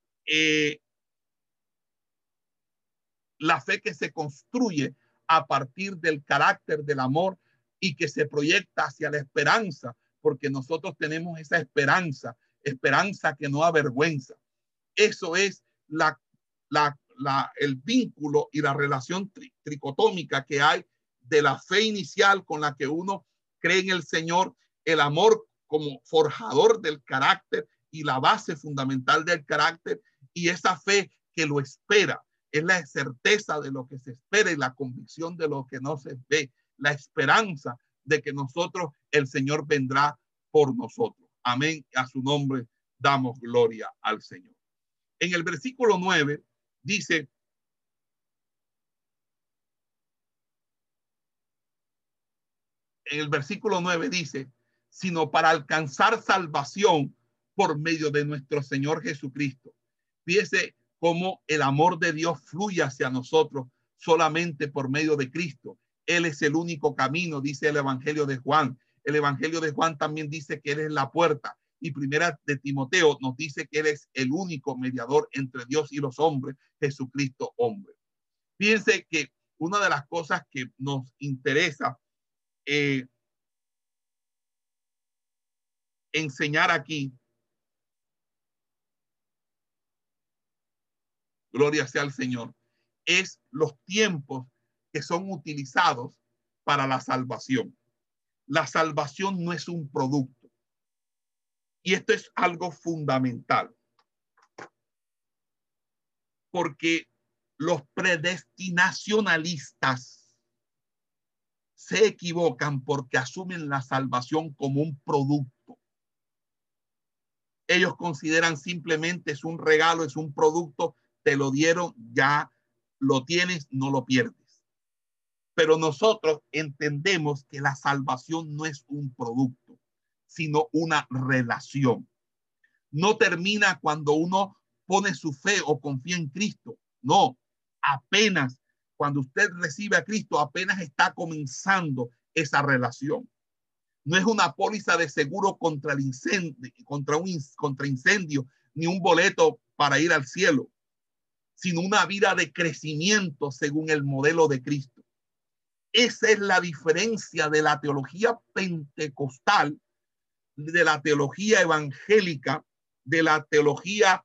la fe que se construye a partir del carácter del amor y que se proyecta hacia la esperanza, porque nosotros tenemos esa esperanza, esperanza que no avergüenza. Eso es la, la, la, el vínculo y la relación tricotómica que hay de la fe inicial con la que uno cree en el Señor, el amor como forjador del carácter y la base fundamental del carácter y esa fe que lo espera, es la certeza de lo que se espera y la convicción de lo que no se ve, la esperanza de que nosotros, el Señor vendrá por nosotros. Amén. A su nombre damos gloria al Señor. En el versículo 9 dice, en el versículo 9 dice, sino para alcanzar salvación por medio de nuestro Señor Jesucristo. Fíjese cómo el amor de Dios fluye hacia nosotros solamente por medio de Cristo. Él es el único camino, dice el Evangelio de Juan. El Evangelio de Juan también dice que Él es la puerta. Y primera de Timoteo nos dice que Él es el único mediador entre Dios y los hombres, Jesucristo hombre. Fíjense que una de las cosas que nos interesa eh, enseñar aquí, gloria sea al Señor, es los tiempos que son utilizados para la salvación. La salvación no es un producto. Y esto es algo fundamental. Porque los predestinacionalistas se equivocan porque asumen la salvación como un producto. Ellos consideran simplemente es un regalo, es un producto, te lo dieron, ya lo tienes, no lo pierdes. Pero nosotros entendemos que la salvación no es un producto, sino una relación. No termina cuando uno pone su fe o confía en Cristo. No, apenas cuando usted recibe a Cristo, apenas está comenzando esa relación. No es una póliza de seguro contra el incendio, contra un contra incendio, ni un boleto para ir al cielo, sino una vida de crecimiento según el modelo de Cristo. Esa es la diferencia de la teología pentecostal, de la teología evangélica, de la teología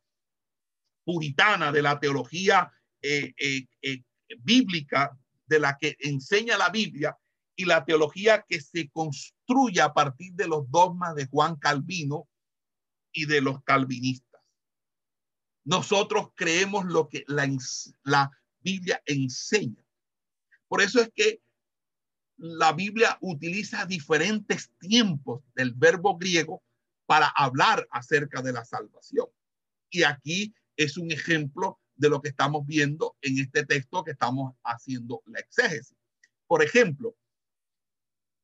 puritana, de la teología eh, eh, eh, bíblica de la que enseña la Biblia y la teología que se construye a partir de los dogmas de Juan Calvino y de los calvinistas. Nosotros creemos lo que la, Biblia enseña. Por eso es que la Biblia utiliza diferentes tiempos del verbo griego para hablar acerca de la salvación. Y aquí es un ejemplo de lo que estamos viendo en este texto que estamos haciendo la exégesis. Por ejemplo,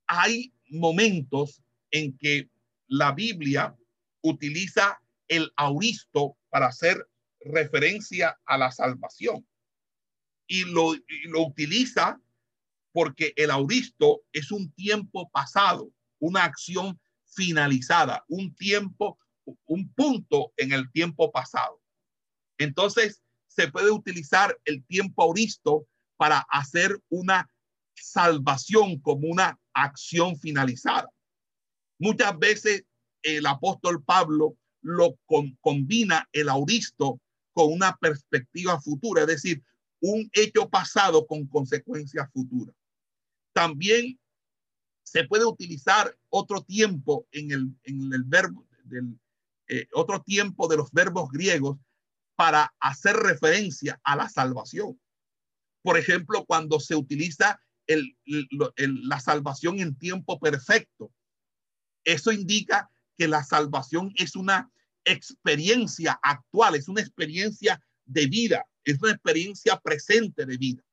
hay momentos en que la Biblia utiliza el auristo para hacer referencia a la salvación. Y lo, lo utiliza porque el auristo es un tiempo pasado, una acción finalizada, un tiempo, un punto en el tiempo pasado. Entonces, se puede utilizar el tiempo auristo para hacer una salvación como una acción finalizada. Muchas veces el apóstol Pablo lo combina el auristo con una perspectiva futura, es decir, un hecho pasado con consecuencias futuras. También se puede utilizar otro tiempo en el, en el verbo, del, eh, otro tiempo de los verbos griegos para hacer referencia a la salvación. Por ejemplo, cuando se utiliza la salvación en tiempo perfecto, eso indica que la salvación es una experiencia actual, es una experiencia de vida, es una experiencia presente de vida.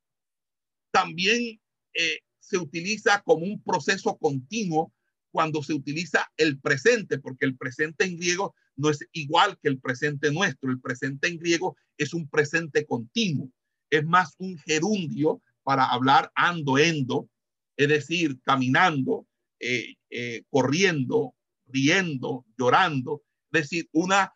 También eh, se utiliza como un proceso continuo cuando se utiliza el presente, porque el presente en griego no es igual que el presente nuestro. El presente en griego es un presente continuo, es más un gerundio para hablar ando, endo, es decir, caminando, eh, eh, corriendo, riendo, llorando, decir, una,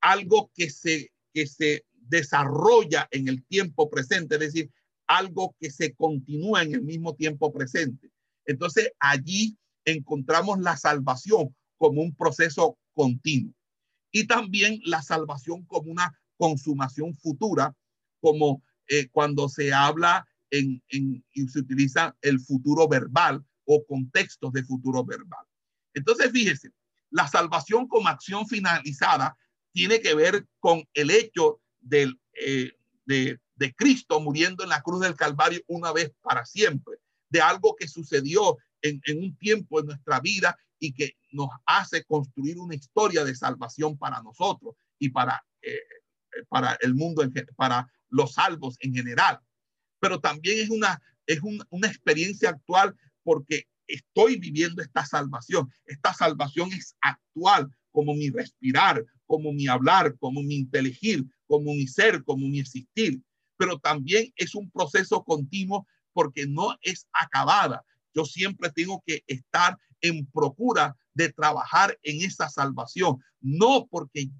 algo que se, que se desarrolla en el tiempo presente, es decir, algo que se continúa en el mismo tiempo presente. Entonces allí encontramos la salvación como un proceso continuo y también la salvación como una consumación futura, como eh, cuando se habla en, en, y se utiliza el futuro verbal o contextos de futuro verbal. Entonces, fíjese, la salvación como acción finalizada tiene que ver con el hecho eh, de, Cristo muriendo en la cruz del Calvario una vez para siempre, de algo que sucedió en, un tiempo en nuestra vida y que nos hace construir una historia de salvación para nosotros y para, eh, el mundo, para los salvos en general. Pero también es una experiencia actual porque estoy viviendo esta salvación. Esta salvación es actual, como mi respirar, como mi hablar, como mi inteligir, como mi ser, como mi existir. Pero también es un proceso continuo porque no es acabada. Yo siempre tengo que estar en procura de trabajar en esa salvación, no porque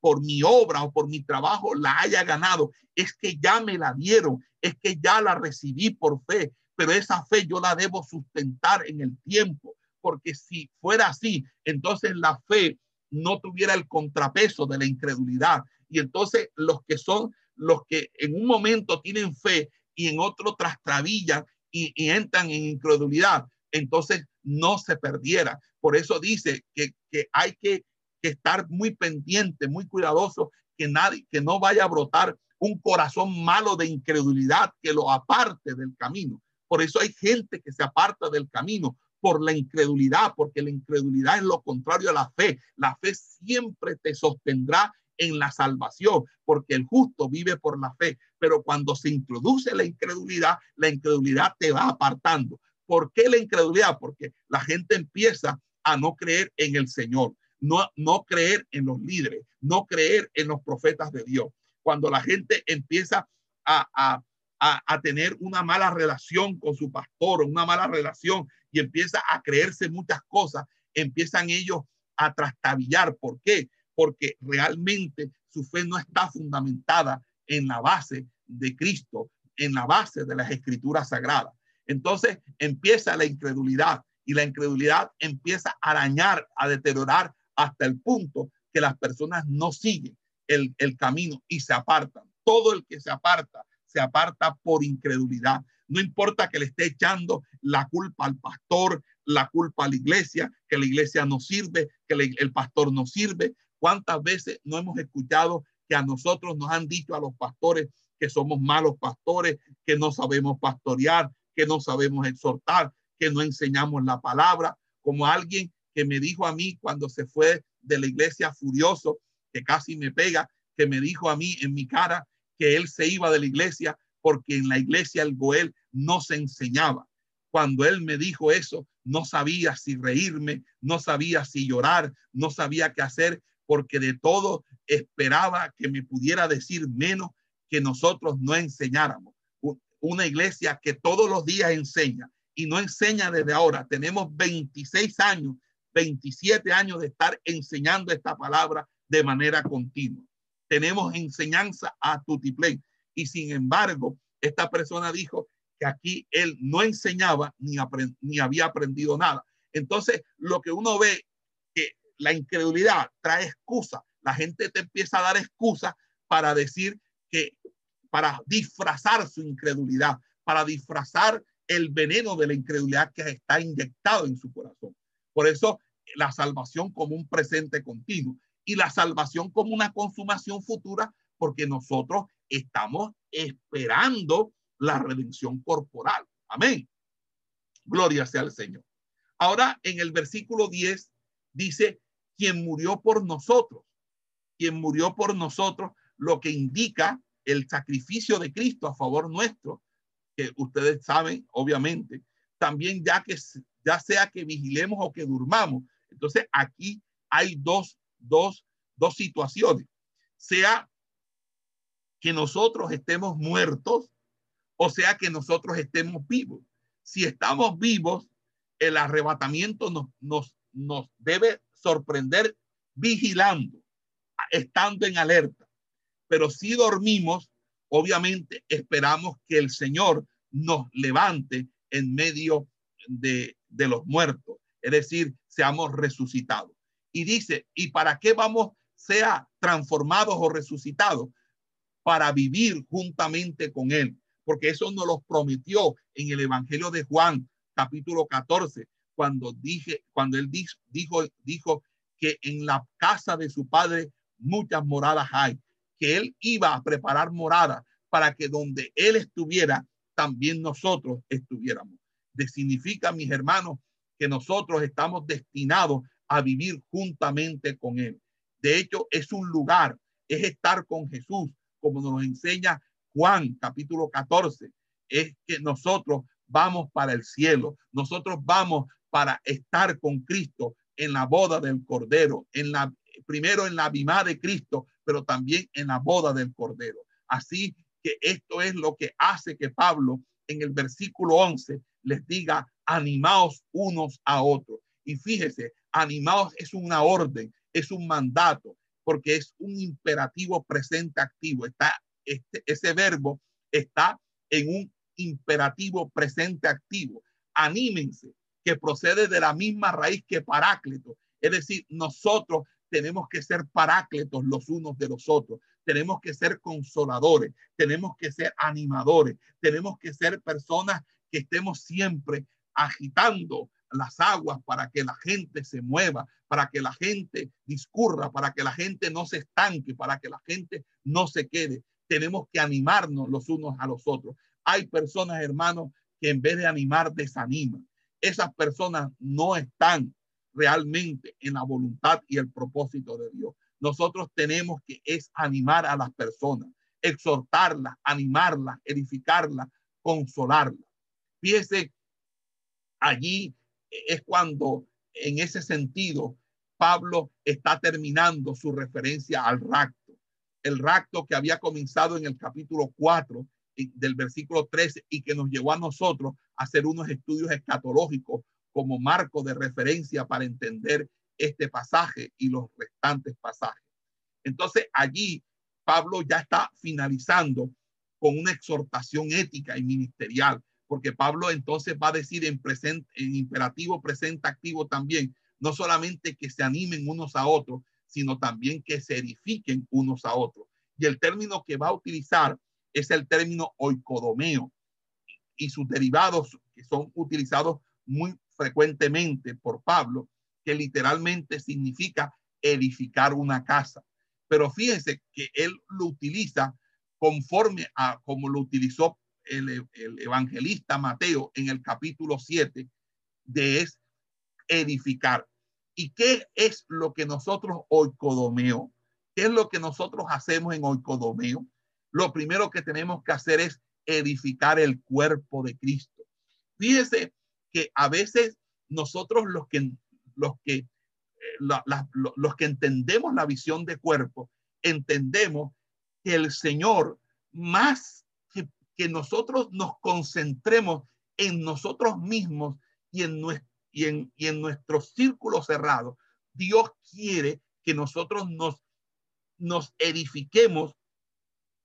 por mi obra o por mi trabajo la haya ganado, es que ya me la dieron, es que ya la recibí por fe, pero esa fe yo la debo sustentar en el tiempo, porque si fuera así, entonces la fe no tuviera el contrapeso de la incredulidad. Y entonces los que son, los que en un momento tienen fe y en otro trastrabillan y, y entran en incredulidad, entonces no se perdiera. Por eso dice que, hay que, que, estar muy pendiente, muy cuidadoso, que nadie, que no vaya a brotar un corazón malo de incredulidad que lo aparte del camino. Por eso hay gente que se aparta del camino por la incredulidad, porque la incredulidad es lo contrario a la fe. La fe siempre te sostendrá en la salvación, porque el justo vive por la fe. Pero cuando se introduce la incredulidad, la incredulidad te va apartando. ¿Por qué la incredulidad? Porque la gente empieza a no creer en el Señor, no, no creer en los líderes, no creer en los profetas de Dios. Cuando la gente empieza a, a a, tener una mala relación con su pastor, una mala relación y empieza a creerse muchas cosas, empiezan ellos a trastabillar. ¿Por qué? Porque realmente su fe no está fundamentada en la base de Cristo, en la base de las escrituras sagradas. Entonces empieza la incredulidad y la incredulidad empieza a arañar, a deteriorar hasta el punto que las personas no siguen el, el camino y se apartan. Todo el que se aparta se aparta por incredulidad. No importa que le esté echando la culpa al pastor, la culpa a la iglesia, que la iglesia no sirve, que el pastor no sirve. ¿Cuántas veces no hemos escuchado que a nosotros nos han dicho a los pastores que somos malos pastores, que no sabemos pastorear, que no sabemos exhortar, que no enseñamos la palabra? Como alguien que me dijo a mí cuando se fue de la iglesia furioso, que casi me pega, que me dijo a mí en mi cara que él se iba de la iglesia porque en la iglesia el Goel no se enseñaba. Cuando él me dijo eso, no sabía si reírme, no sabía si llorar, no sabía qué hacer, porque de todo esperaba que me pudiera decir menos que nosotros no enseñáramos. Una iglesia que todos los días enseña y no enseña desde ahora. Tenemos 26 años, 27 años de estar enseñando esta palabra de manera continua tenemos enseñanza a Tutiplén. Y sin embargo, esta persona dijo que aquí él no enseñaba ni, ni había aprendido nada. Entonces, lo que uno ve, que la incredulidad trae excusa. La gente te empieza a dar excusas para decir que, para disfrazar su incredulidad, para disfrazar el veneno de la incredulidad que está inyectado en su corazón. Por eso, la salvación como un presente continuo y la salvación como una consumación futura, porque nosotros estamos esperando la redención corporal. Amén. Gloria sea al Señor. Ahora en el versículo 10 dice, quien murió por nosotros, quien murió por nosotros, lo que indica el sacrificio de Cristo a favor nuestro, que ustedes saben, obviamente, también ya que ya sea que vigilemos o que durmamos. Entonces aquí hay dos dos, dos situaciones. Sea que nosotros estemos muertos o sea que nosotros estemos vivos. Si estamos vivos, el arrebatamiento nos, nos, nos debe sorprender vigilando, estando en alerta. Pero si dormimos, obviamente esperamos que el Señor nos levante en medio de, de los muertos, es decir, seamos resucitados y dice, ¿y para qué vamos, sea transformados o resucitados? Para vivir juntamente con Él, porque eso nos lo prometió en el Evangelio de Juan, capítulo 14, cuando dije, cuando Él dijo, dijo que en la casa de su Padre muchas moradas hay, que Él iba a preparar moradas para que donde Él estuviera, también nosotros estuviéramos. De significa, mis hermanos, que nosotros estamos destinados a vivir juntamente con Él. De hecho, es un lugar, es estar con Jesús, como nos enseña Juan capítulo 14. Es que nosotros vamos para el cielo, nosotros vamos para estar con Cristo en la boda del Cordero, en la primero en la bimá de Cristo, pero también en la boda del Cordero. Así que esto es lo que hace que Pablo en el versículo 11 les diga, animaos unos a otros. Y fíjese, animaos es una orden, es un mandato, porque es un imperativo presente activo. Está, este, ese verbo está en un imperativo presente activo. Anímense, que procede de la misma raíz que Paráclito. Es decir, nosotros tenemos que ser parácletos los unos de los otros, tenemos que ser consoladores, tenemos que ser animadores, tenemos que ser personas que estemos siempre agitando las aguas para que la gente se mueva, para que la gente discurra, para que la gente no se estanque, para que la gente no se quede. Tenemos que animarnos los unos a los otros. Hay personas, hermanos, que en vez de animar, desaniman. Esas personas no están realmente en la voluntad y el propósito de Dios. Nosotros tenemos que es animar a las personas, exhortarlas, animarlas, edificarlas, consolarlas. Fíjese, allí es cuando en ese sentido Pablo está terminando su referencia al rapto. El rapto que había comenzado en el capítulo 4 del versículo 13 y que nos llevó a nosotros a hacer unos estudios escatológicos como marco de referencia para entender este pasaje y los restantes pasajes. Entonces allí Pablo ya está finalizando con una exhortación ética y ministerial, porque Pablo entonces va a decir en, presente, en imperativo presente activo también, no solamente que se animen unos a otros, sino también que se edifiquen unos a otros. Y el término que va a utilizar es el término oikodomeo y sus derivados que son utilizados muy frecuentemente por Pablo, que literalmente significa edificar una casa. Pero fíjense que él lo utiliza conforme a como lo utilizó el, evangelista Mateo en el capítulo 7 de es edificar. ¿Y qué es lo que nosotros oikodomeo? ¿Qué es lo que nosotros hacemos en oikodomeo? Lo primero que tenemos que hacer es edificar el cuerpo de Cristo. Fíjese que a veces nosotros los que, los que, eh, los que entendemos la visión de cuerpo, entendemos que el Señor, más que, nosotros nos concentremos en nosotros mismos y en, nuestro, en, nuestro círculo cerrado, Dios quiere que nosotros nos, nos edifiquemos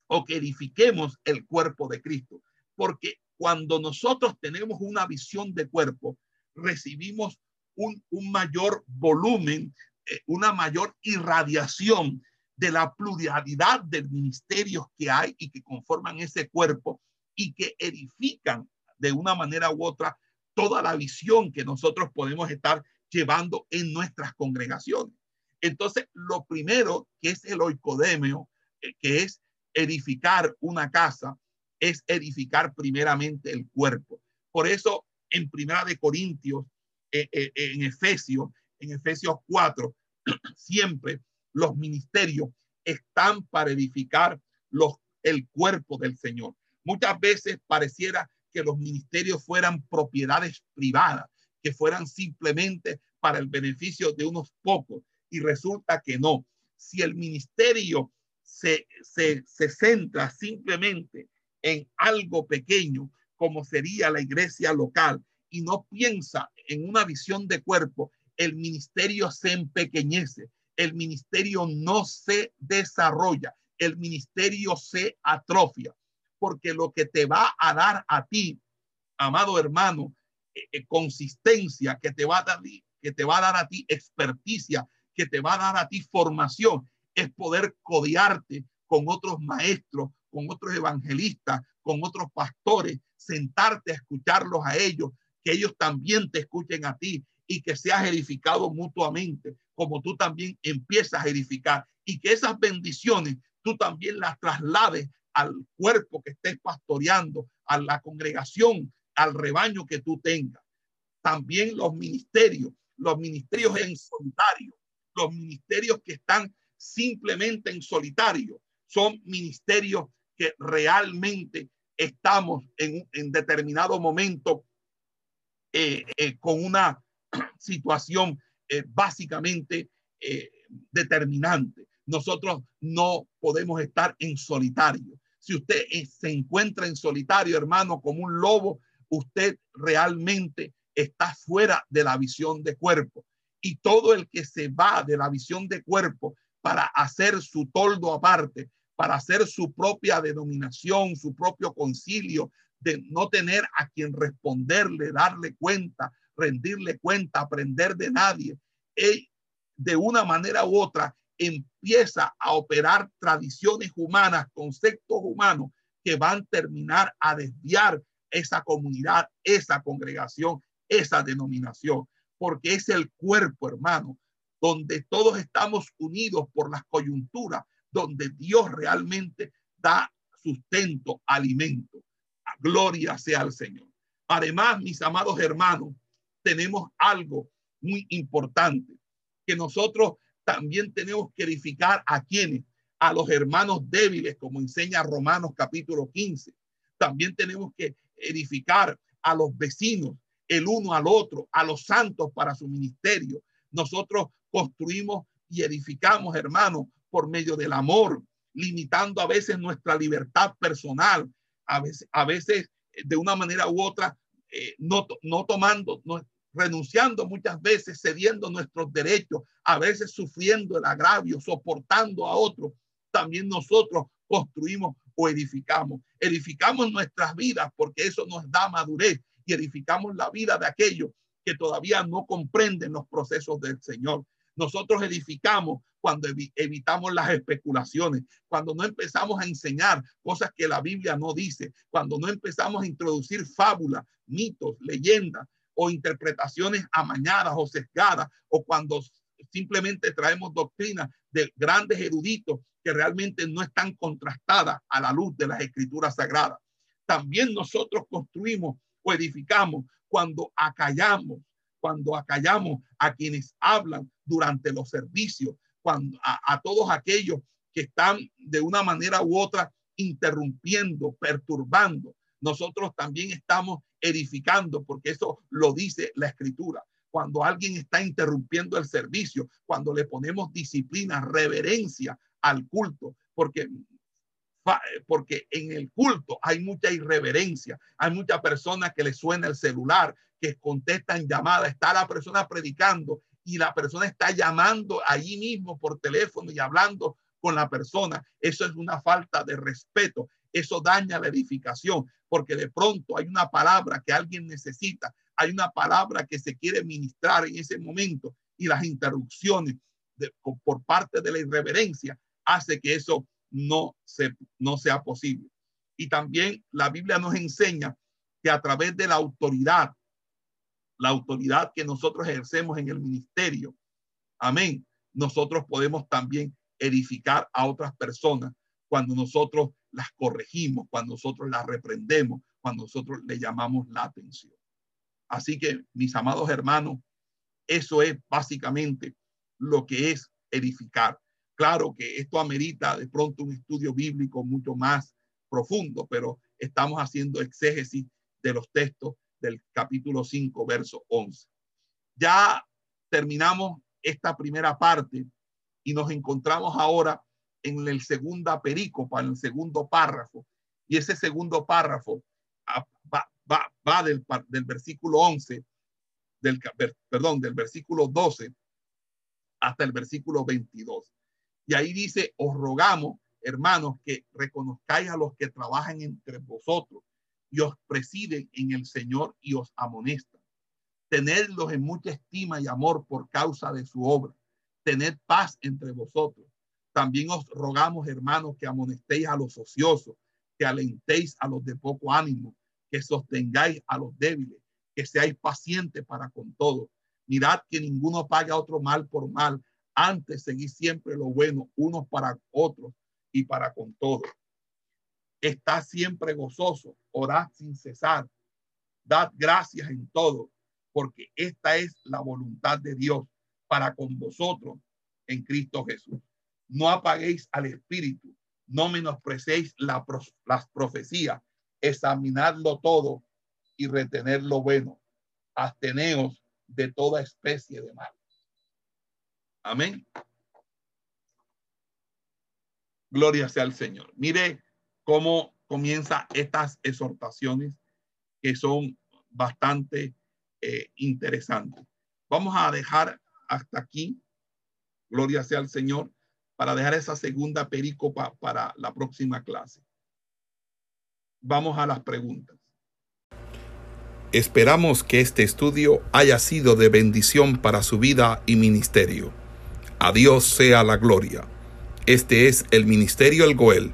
o que edifiquemos el cuerpo de Cristo. Porque cuando nosotros tenemos una visión de cuerpo, recibimos un, mayor volumen, eh, una mayor irradiación de la pluralidad de ministerios que hay y que conforman ese cuerpo y que edifican de una manera u otra toda la visión que nosotros podemos estar llevando en nuestras congregaciones. Entonces, lo primero que es el oicodemio, eh, que es edificar una casa, es edificar primeramente el cuerpo. Por eso en Primera de Corintios, eh, eh, en Efesios, en Efesios 4, siempre los ministerios están para edificar los, el cuerpo del Señor. Muchas veces pareciera que los ministerios fueran propiedades privadas, que fueran simplemente para el beneficio de unos pocos. Y resulta que no. Si el ministerio se, se, se centra simplemente en algo pequeño, como sería la iglesia local, y no piensa en una visión de cuerpo, el ministerio se empequeñece, el ministerio no se desarrolla, el ministerio se atrofia, porque lo que te va a dar a ti, amado hermano, eh, eh, consistencia, que te va a dar, que te va a dar a ti experticia, que te va a dar a ti formación, es poder codearte con otros maestros, con otros evangelistas, con otros pastores, sentarte a escucharlos a ellos, que ellos también te escuchen a ti y que seas edificado mutuamente, como tú también empiezas a edificar y que esas bendiciones tú también las traslades al cuerpo que estés pastoreando, a la congregación, al rebaño que tú tengas. también los ministerios, los ministerios en solitario, los ministerios que están simplemente en solitario, son ministerios que realmente estamos en, en determinado momento eh, eh, con una situación eh, básicamente determinante. Nosotros no podemos estar en solitario. Si usted se encuentra en solitario, hermano, como un lobo, usted realmente está fuera de la visión de cuerpo. Y todo el que se va de la visión de cuerpo para hacer su toldo aparte, para hacer su propia denominación, su propio concilio, de no tener a quien responderle, darle cuenta, rendirle cuenta, aprender de nadie, él, de una manera u otra empieza a operar tradiciones humanas, conceptos humanos que van a terminar a desviar esa comunidad, esa congregación, esa denominación, porque es el cuerpo, hermano, donde todos estamos unidos por las coyunturas, donde Dios realmente da sustento, alimento. Gloria sea al Señor. Además, mis amados hermanos, tenemos algo muy importante, que nosotros también tenemos que edificar a quienes, a los hermanos débiles, como enseña Romanos capítulo 15. También tenemos que edificar a los vecinos, el uno al otro, a los santos para su ministerio. Nosotros construimos y edificamos, hermanos, por medio del amor, limitando a veces nuestra libertad personal, a veces, a veces eh, de una manera u otra, eh, no, no tomando, no, renunciando muchas veces, cediendo nuestros derechos, a veces sufriendo el agravio, soportando a otros. También nosotros construimos o edificamos. Edificamos nuestras vidas porque eso nos da madurez y edificamos la vida de aquellos que todavía no comprenden los procesos del Señor. Nosotros edificamos cuando evitamos las especulaciones, cuando no empezamos a enseñar cosas que la Biblia no dice, cuando no empezamos a introducir fábulas, mitos, leyendas o interpretaciones amañadas o sesgadas, o cuando simplemente traemos doctrinas de grandes eruditos que realmente no están contrastadas a la luz de las escrituras sagradas. También nosotros construimos o edificamos cuando acallamos, cuando acallamos a quienes hablan durante los servicios, cuando a, todos aquellos que están de una manera u otra interrumpiendo, perturbando. Nosotros también estamos edificando, porque eso lo dice la escritura. Cuando alguien está interrumpiendo el servicio, cuando le ponemos disciplina, reverencia al culto, porque porque en el culto hay mucha irreverencia, hay mucha persona que le suena el celular, que contestan llamadas, está la persona predicando y la persona está llamando allí mismo por teléfono y hablando con la persona. Eso es una falta de respeto. Eso daña la edificación porque de pronto hay una palabra que alguien necesita, hay una palabra que se quiere ministrar en ese momento y las interrupciones por parte de la irreverencia hace que eso no, se, no sea posible. Y también la Biblia nos enseña que a través de la autoridad la autoridad que nosotros ejercemos en el ministerio, amén, nosotros podemos también edificar a otras personas cuando nosotros las corregimos, cuando nosotros las reprendemos, cuando nosotros le llamamos la atención. Así que, mis amados hermanos, eso es básicamente lo que es edificar. Claro que esto amerita de pronto un estudio bíblico mucho más profundo, pero estamos haciendo exégesis de los textos del capítulo 5, verso 11. Ya terminamos esta primera parte y nos encontramos ahora en el segunda perícopa, en el segundo párrafo. Y ese segundo párrafo ah, va, va, va del, del, versículo 11, del, perdón, del versículo 12 hasta el versículo 22. Y ahí dice, os rogamos, hermanos, que reconozcáis a los que trabajan entre vosotros y os presiden en el Señor y os amonestan. Tenedlos en mucha estima y amor por causa de su obra. Tened paz entre vosotros. También os rogamos, hermanos, que amonestéis a los ociosos, que alentéis a los de poco ánimo, que sostengáis a los débiles, que seáis pacientes para con todos. Mirad que ninguno pague a otro mal por mal. Antes seguid siempre lo bueno, unos para otros y para con todos está siempre gozoso, orad sin cesar, dad gracias en todo, porque esta es la voluntad de Dios para con vosotros en Cristo Jesús. No apaguéis al Espíritu, no menosprecéis la, las profecías, examinadlo todo y retener lo bueno. Absteneos de toda especie de mal. Amén. Gloria sea al Señor. Mire cómo comienza estas exhortaciones que son bastante eh, interesantes. Vamos a dejar hasta aquí, gloria sea al Señor, para dejar esa segunda pericopa para la próxima clase. Vamos a las preguntas. Esperamos que este estudio haya sido de bendición para su vida y ministerio. A Dios sea la gloria. Este es el Ministerio El Goel,